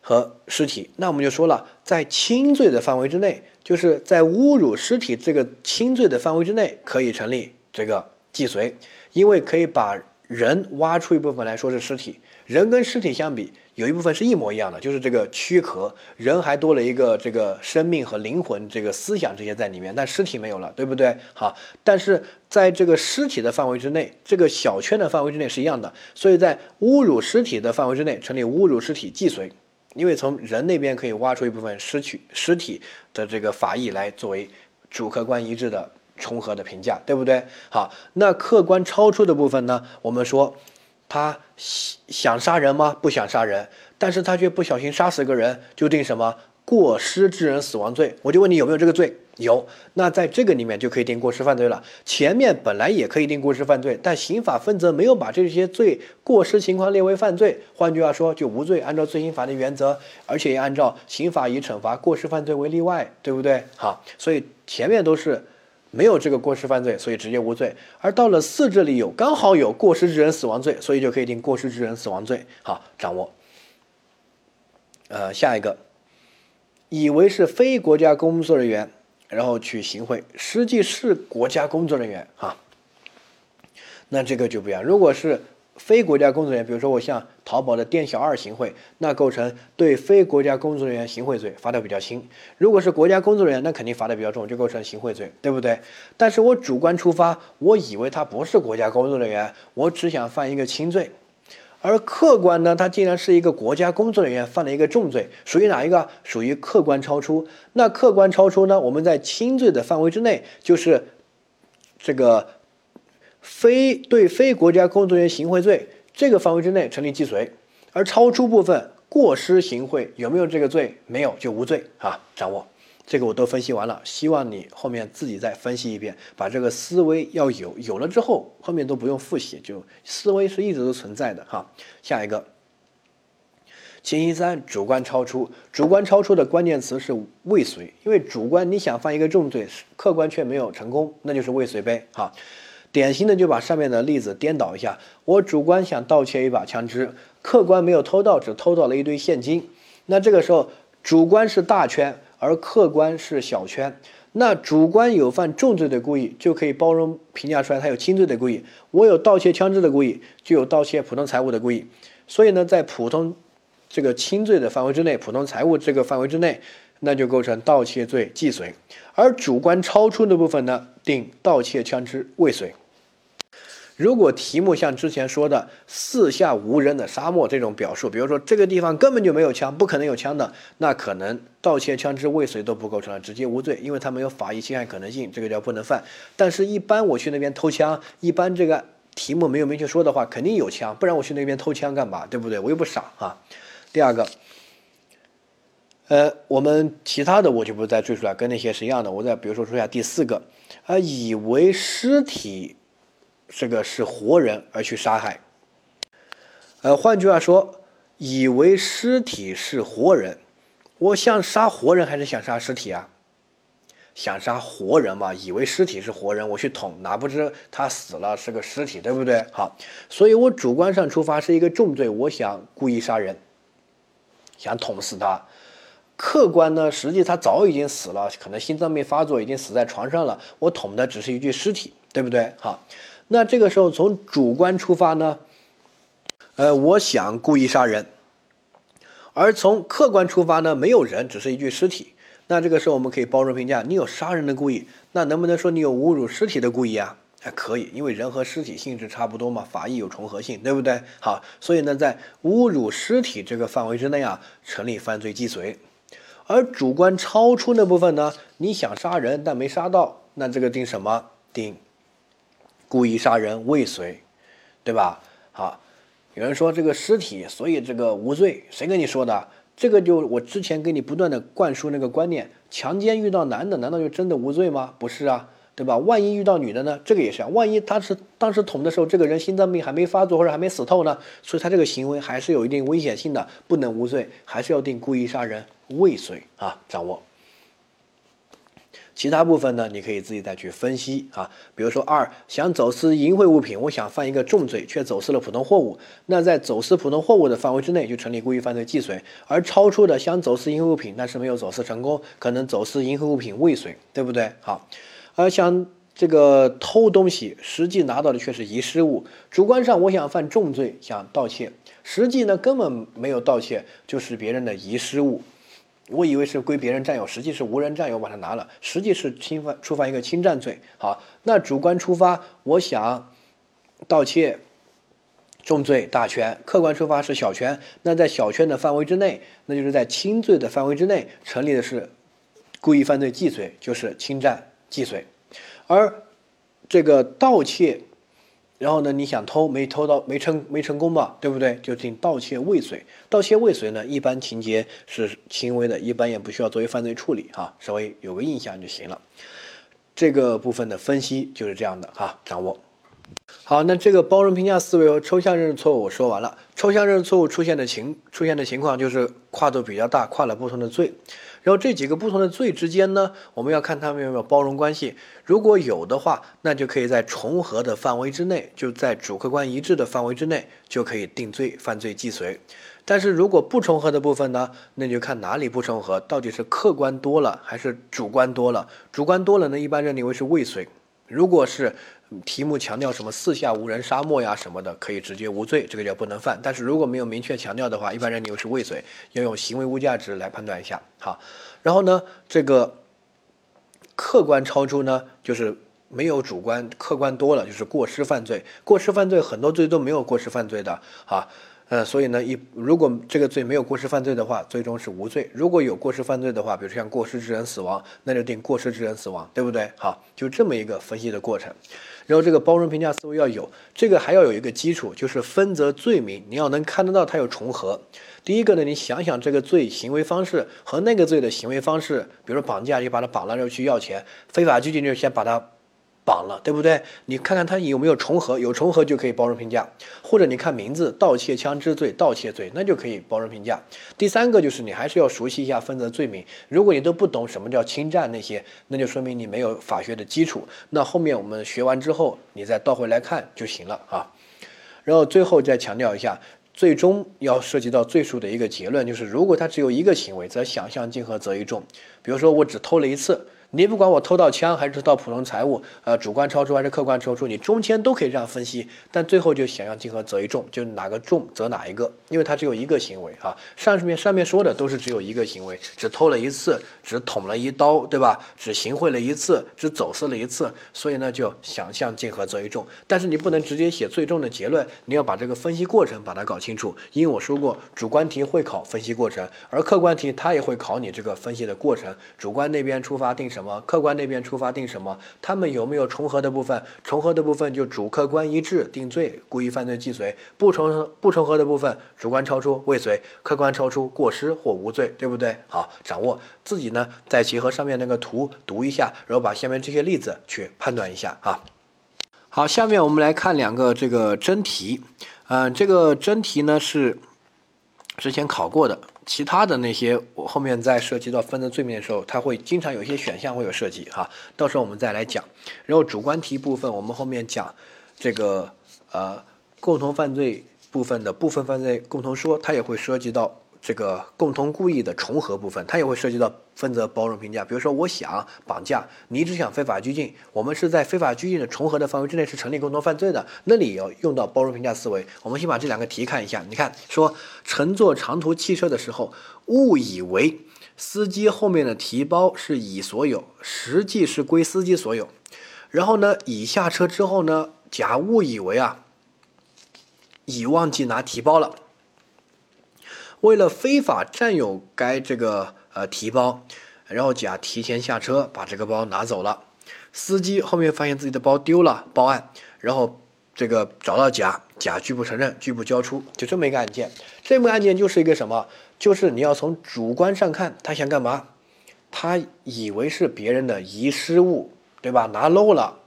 和尸体，那我们就说了，在轻罪的范围之内，就是在侮辱尸体这个轻罪的范围之内，可以成立这个既遂，因为可以把人挖出一部分来说是尸体，人跟尸体相比。有一部分是一模一样的，就是这个躯壳，人还多了一个这个生命和灵魂，这个思想这些在里面，但尸体没有了，对不对？好，但是在这个尸体的范围之内，这个小圈的范围之内是一样的，所以在侮辱尸体的范围之内成立侮辱尸体既遂，因为从人那边可以挖出一部分尸体尸体的这个法益来作为主客观一致的重合的评价，对不对？好，那客观超出的部分呢？我们说。他想杀人吗？不想杀人，但是他却不小心杀死个人，就定什么过失致人死亡罪。我就问你有没有这个罪？有，那在这个里面就可以定过失犯罪了。前面本来也可以定过失犯罪，但刑法分则没有把这些罪过失情况列为犯罪，换句话说就无罪。按照罪刑法的原则，而且也按照刑法以惩罚过失犯罪为例外，对不对？好，所以前面都是。没有这个过失犯罪，所以直接无罪。而到了四这里有，刚好有过失致人死亡罪，所以就可以定过失致人死亡罪。好，掌握。呃，下一个，以为是非国家工作人员，然后去行贿，实际是国家工作人员哈。那这个就不一样，如果是。非国家工作人员，比如说我向淘宝的店小二行贿，那构成对非国家工作人员行贿罪，罚的比较轻。如果是国家工作人员，那肯定罚的比较重，就构成行贿罪，对不对？但是我主观出发，我以为他不是国家工作人员，我只想犯一个轻罪，而客观呢，他竟然是一个国家工作人员，犯了一个重罪，属于哪一个？属于客观超出。那客观超出呢？我们在轻罪的范围之内，就是这个。非对非国家工作人员行贿罪这个范围之内成立既遂，而超出部分过失行贿有没有这个罪？没有就无罪啊！掌握这个我都分析完了，希望你后面自己再分析一遍，把这个思维要有，有了之后后面都不用复习，就思维是一直都存在的哈。下一个，情形三主观超出，主观超出的关键词是未遂，因为主观你想犯一个重罪，客观却没有成功，那就是未遂呗哈。典型的就把上面的例子颠倒一下，我主观想盗窃一把枪支，客观没有偷到，只偷到了一堆现金。那这个时候，主观是大圈，而客观是小圈。那主观有犯重罪的故意，就可以包容评价出来他有轻罪的故意。我有盗窃枪支的故意，就有盗窃普通财物的故意。所以呢，在普通这个轻罪的范围之内，普通财物这个范围之内。那就构成盗窃罪既遂，而主观超出的部分呢，定盗窃枪支未遂。如果题目像之前说的四下无人的沙漠这种表述，比如说这个地方根本就没有枪，不可能有枪的，那可能盗窃枪支未遂都不构成了，直接无罪，因为他没有法益侵害可能性，这个叫不能犯。但是，一般我去那边偷枪，一般这个题目没有明确说的话，肯定有枪，不然我去那边偷枪干嘛？对不对？我又不傻啊。第二个。呃，我们其他的我就不再赘述了，跟那些是一样的。我再比如说说下第四个，啊，以为尸体这个是活人而去杀害。呃，换句话说，以为尸体是活人，我想杀活人还是想杀尸体啊？想杀活人嘛，以为尸体是活人，我去捅，哪不知他死了是个尸体，对不对？好，所以我主观上出发是一个重罪，我想故意杀人，想捅死他。客观呢，实际他早已经死了，可能心脏病发作，已经死在床上了，我捅的只是一具尸体，对不对？好，那这个时候从主观出发呢，呃，我想故意杀人，而从客观出发呢，没有人，只是一具尸体。那这个时候我们可以包容评价，你有杀人的故意，那能不能说你有侮辱尸体的故意啊？还可以，因为人和尸体性质差不多嘛，法益有重合性，对不对？好，所以呢，在侮辱尸体这个范围之内啊，成立犯罪既遂。而主观超出那部分呢，你想杀人但没杀到，那这个定什么？定故意杀人未遂，对吧？好，有人说这个尸体，所以这个无罪，谁跟你说的？这个就我之前给你不断的灌输那个观念，强奸遇到男的，难道就真的无罪吗？不是啊，对吧？万一遇到女的呢？这个也是啊，万一他是当时捅的时候，这个人心脏病还没发作或者还没死透呢，所以他这个行为还是有一定危险性的，不能无罪，还是要定故意杀人未遂啊，掌握。其他部分呢，你可以自己再去分析啊。比如说，二想走私淫秽物品，我想犯一个重罪，却走私了普通货物，那在走私普通货物的范围之内，就成立故意犯罪既遂；而超出的想走私淫秽物品，但是没有走私成功，可能走私淫秽物品未遂，对不对？好，而想这个偷东西，实际拿到的却是遗失物，主观上我想犯重罪，想盗窃，实际呢根本没有盗窃，就是别人的遗失物。我以为是归别人占有，实际是无人占有，把它拿了，实际是侵犯触犯一个侵占罪。好，那主观出发，我想盗窃，重罪大权；客观出发是小权，那在小权的范围之内，那就是在轻罪的范围之内成立的是故意犯罪既遂，就是侵占既遂，而这个盗窃。然后呢，你想偷没偷到，没成没成功吧，对不对？就定盗窃未遂。盗窃未遂呢，一般情节是轻微的，一般也不需要作为犯罪处理哈，稍微有个印象就行了。这个部分的分析就是这样的哈，掌握。好，那这个包容评价思维和抽象认识错误我说完了。抽象认识错误出现的情出现的情况就是跨度比较大，跨了不同的罪。然后这几个不同的罪之间呢，我们要看他们有没有包容关系。如果有的话，那就可以在重合的范围之内，就在主客观一致的范围之内，就可以定罪，犯罪既遂。但是如果不重合的部分呢，那就看哪里不重合，到底是客观多了还是主观多了。主观多了呢，一般认定为是未遂。如果是题目强调什么四下无人、沙漠呀什么的，可以直接无罪，这个叫不能犯。但是如果没有明确强调的话，一般人你又是未遂，要用行为物价值来判断一下。好，然后呢，这个客观超出呢，就是没有主观，客观多了就是过失犯罪。过失犯罪很多罪都没有过失犯罪的啊。呃，所以呢，一如果这个罪没有过失犯罪的话，最终是无罪；如果有过失犯罪的话，比如说像过失致人死亡，那就定过失致人死亡，对不对？好，就这么一个分析的过程。然后这个包容评价思维要有，这个还要有一个基础，就是分则罪名，你要能看得到它有重合。第一个呢，你想想这个罪行为方式和那个罪的行为方式，比如说绑架，你把他绑了然后去要钱；非法拘禁就先把他。绑了，对不对？你看看它有没有重合，有重合就可以包容评价。或者你看名字，盗窃枪支罪、盗窃罪，那就可以包容评价。第三个就是你还是要熟悉一下分则罪名。如果你都不懂什么叫侵占那些，那就说明你没有法学的基础。那后面我们学完之后，你再倒回来看就行了啊。然后最后再强调一下，最终要涉及到罪数的一个结论，就是如果他只有一个行为，则想象竞合择一重。比如说我只偷了一次。你不管我偷到枪还是偷到普通财物，呃，主观超出还是客观超出，你中间都可以这样分析，但最后就想要竞合择一重，就哪个重则哪一个，因为它只有一个行为啊。上面上面说的都是只有一个行为，只偷了一次，只捅了一刀，对吧？只行贿了一次，只走私了一次，所以呢就想象竞合择一重。但是你不能直接写最终的结论，你要把这个分析过程把它搞清楚，因为我说过，主观题会考分析过程，而客观题它也会考你这个分析的过程，主观那边出发定什。什么客观那边出发定什么？他们有没有重合的部分？重合的部分就主客观一致定罪，故意犯罪既遂；不重不重合的部分，主观超出未遂，客观超出过失或无罪，对不对？好，掌握自己呢，再结合上面那个图读一下，然后把下面这些例子去判断一下啊。好，下面我们来看两个这个真题，嗯，这个真题呢是之前考过的。其他的那些，我后面在涉及到分的罪名的时候，它会经常有一些选项会有涉及哈，到时候我们再来讲。然后主观题部分，我们后面讲这个呃共同犯罪部分的部分犯罪共同说，它也会涉及到。这个共同故意的重合部分，它也会涉及到分则包容评价。比如说，我想绑架你，只想非法拘禁，我们是在非法拘禁的重合的范围之内是成立共同犯罪的，那里要用到包容评价思维。我们先把这两个题看一下。你看，说乘坐长途汽车的时候，误以为司机后面的提包是乙所有，实际是归司机所有。然后呢，乙下车之后呢，甲误以为啊，乙忘记拿提包了。为了非法占有该这个呃提包，然后甲提前下车把这个包拿走了。司机后面发现自己的包丢了，报案，然后这个找到甲，甲拒不承认，拒不交出，就这么一个案件。这个案件就是一个什么？就是你要从主观上看，他想干嘛？他以为是别人的遗失物，对吧？拿漏了。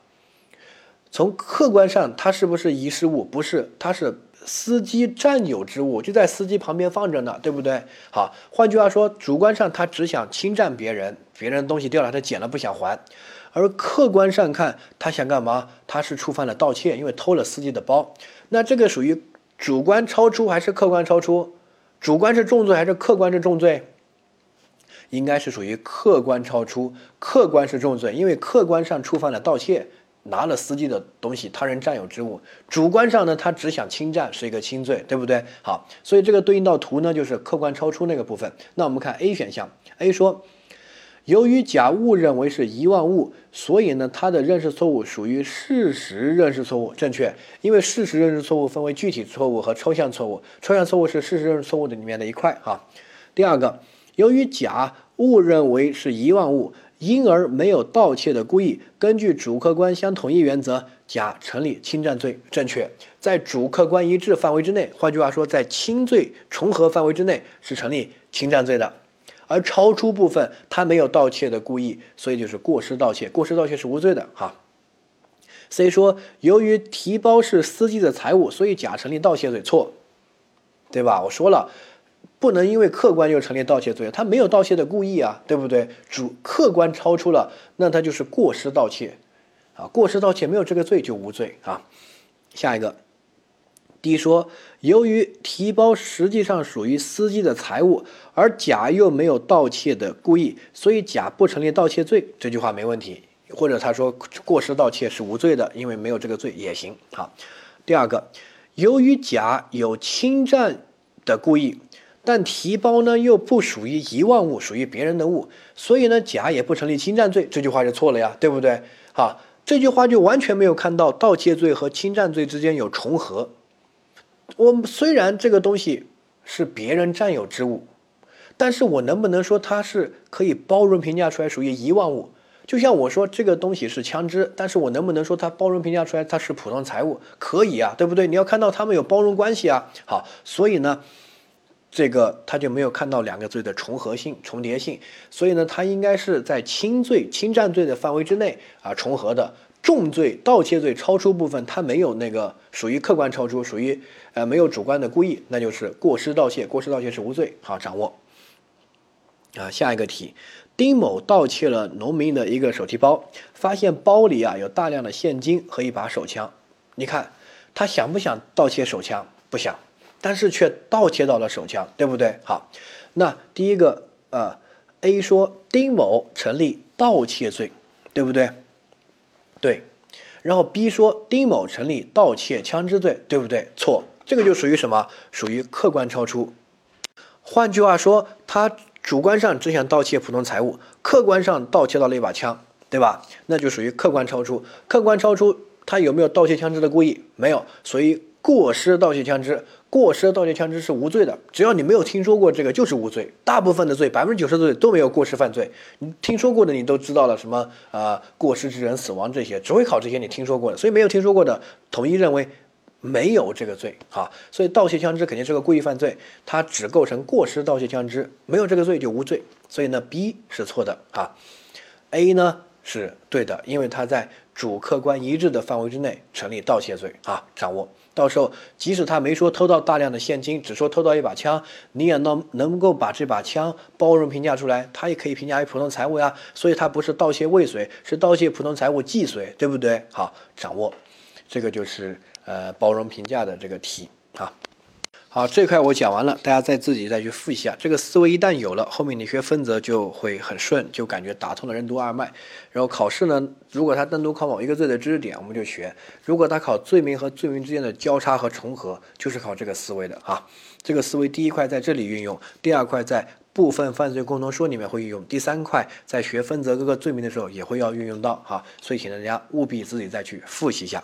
从客观上，他是不是遗失物？不是，他是。司机占有之物就在司机旁边放着呢，对不对？好，换句话说，主观上他只想侵占别人，别人的东西掉了他捡了不想还，而客观上看他想干嘛？他是触犯了盗窃，因为偷了司机的包。那这个属于主观超出还是客观超出？主观是重罪还是客观是重罪？应该是属于客观超出，客观是重罪，因为客观上触犯了盗窃。拿了司机的东西，他人占有之物，主观上呢，他只想侵占，是一个轻罪，对不对？好，所以这个对应到图呢，就是客观超出那个部分。那我们看 A 选项，A 说，由于甲误认为是遗忘物，所以呢，他的认识错误属于事实认识错误，正确。因为事实认识错误分为具体错误和抽象错误，抽象错误是事实认识错误的里面的一块哈。第二个，由于甲误认为是遗忘物。因而没有盗窃的故意，根据主客观相统一原则，甲成立侵占罪，正确。在主客观一致范围之内，换句话说，在轻罪重合范围之内是成立侵占罪的。而超出部分，他没有盗窃的故意，所以就是过失盗窃，过失盗窃是无罪的。哈。C 说，由于提包是司机的财物，所以甲成立盗窃罪，错，对吧？我说了。不能因为客观就成立盗窃罪，他没有盗窃的故意啊，对不对？主客观超出了，那他就是过失盗窃，啊，过失盗窃没有这个罪就无罪啊。下一个，D 说，由于提包实际上属于司机的财物，而甲又没有盗窃的故意，所以甲不成立盗窃罪。这句话没问题，或者他说过失盗窃是无罪的，因为没有这个罪也行。好，第二个，由于甲有侵占的故意。但提包呢又不属于遗忘物，属于别人的物，所以呢甲也不成立侵占罪。这句话就错了呀，对不对？好，这句话就完全没有看到盗窃罪和侵占罪之间有重合。我们虽然这个东西是别人占有之物，但是我能不能说它是可以包容评价出来属于遗忘物？就像我说这个东西是枪支，但是我能不能说它包容评价出来它是普通财物？可以啊，对不对？你要看到他们有包容关系啊。好，所以呢。这个他就没有看到两个罪的重合性、重叠性，所以呢，他应该是在轻罪、侵占罪的范围之内啊重合的。重罪盗窃罪超出部分，他没有那个属于客观超出，属于呃没有主观的故意，那就是过失盗窃。过失盗窃是无罪。好，掌握。啊，下一个题，丁某盗窃了农民的一个手提包，发现包里啊有大量的现金和一把手枪。你看他想不想盗窃手枪？不想。但是却盗窃到了手枪，对不对？好，那第一个，呃，A 说丁某成立盗窃罪，对不对？对。然后 B 说丁某成立盗窃枪支罪，对不对？错。这个就属于什么？属于客观超出。换句话说，他主观上只想盗窃普通财物，客观上盗窃到了一把枪，对吧？那就属于客观超出。客观超出，他有没有盗窃枪支的故意？没有，所以过失盗窃枪支。过失盗窃枪支是无罪的，只要你没有听说过这个，就是无罪。大部分的罪，百分之九十的罪都没有过失犯罪。你听说过的，你都知道了什么？呃，过失致人死亡这些，只会考这些你听说过的。所以没有听说过的，统一认为没有这个罪。啊，所以盗窃枪支肯定是个故意犯罪，它只构成过失盗窃枪支，没有这个罪就无罪。所以呢，B 是错的啊，A 呢是对的，因为它在主客观一致的范围之内成立盗窃罪啊，掌握。到时候即使他没说偷到大量的现金，只说偷到一把枪，你也能能够把这把枪包容评价出来，他也可以评价为普通财物呀。所以他不是盗窃未遂，是盗窃普通财物既遂，对不对？好，掌握，这个就是呃包容评价的这个题啊。好，这块我讲完了，大家再自己再去复习一下。这个思维一旦有了，后面你学分则就会很顺，就感觉打通了任督二脉。然后考试呢，如果他单独考某一个罪的知识点，我们就学；如果他考罪名和罪名之间的交叉和重合，就是考这个思维的啊。这个思维第一块在这里运用，第二块在部分犯罪共同说里面会运用，第三块在学分则各个罪名的时候也会要运用到哈。所以请大家务必自己再去复习一下。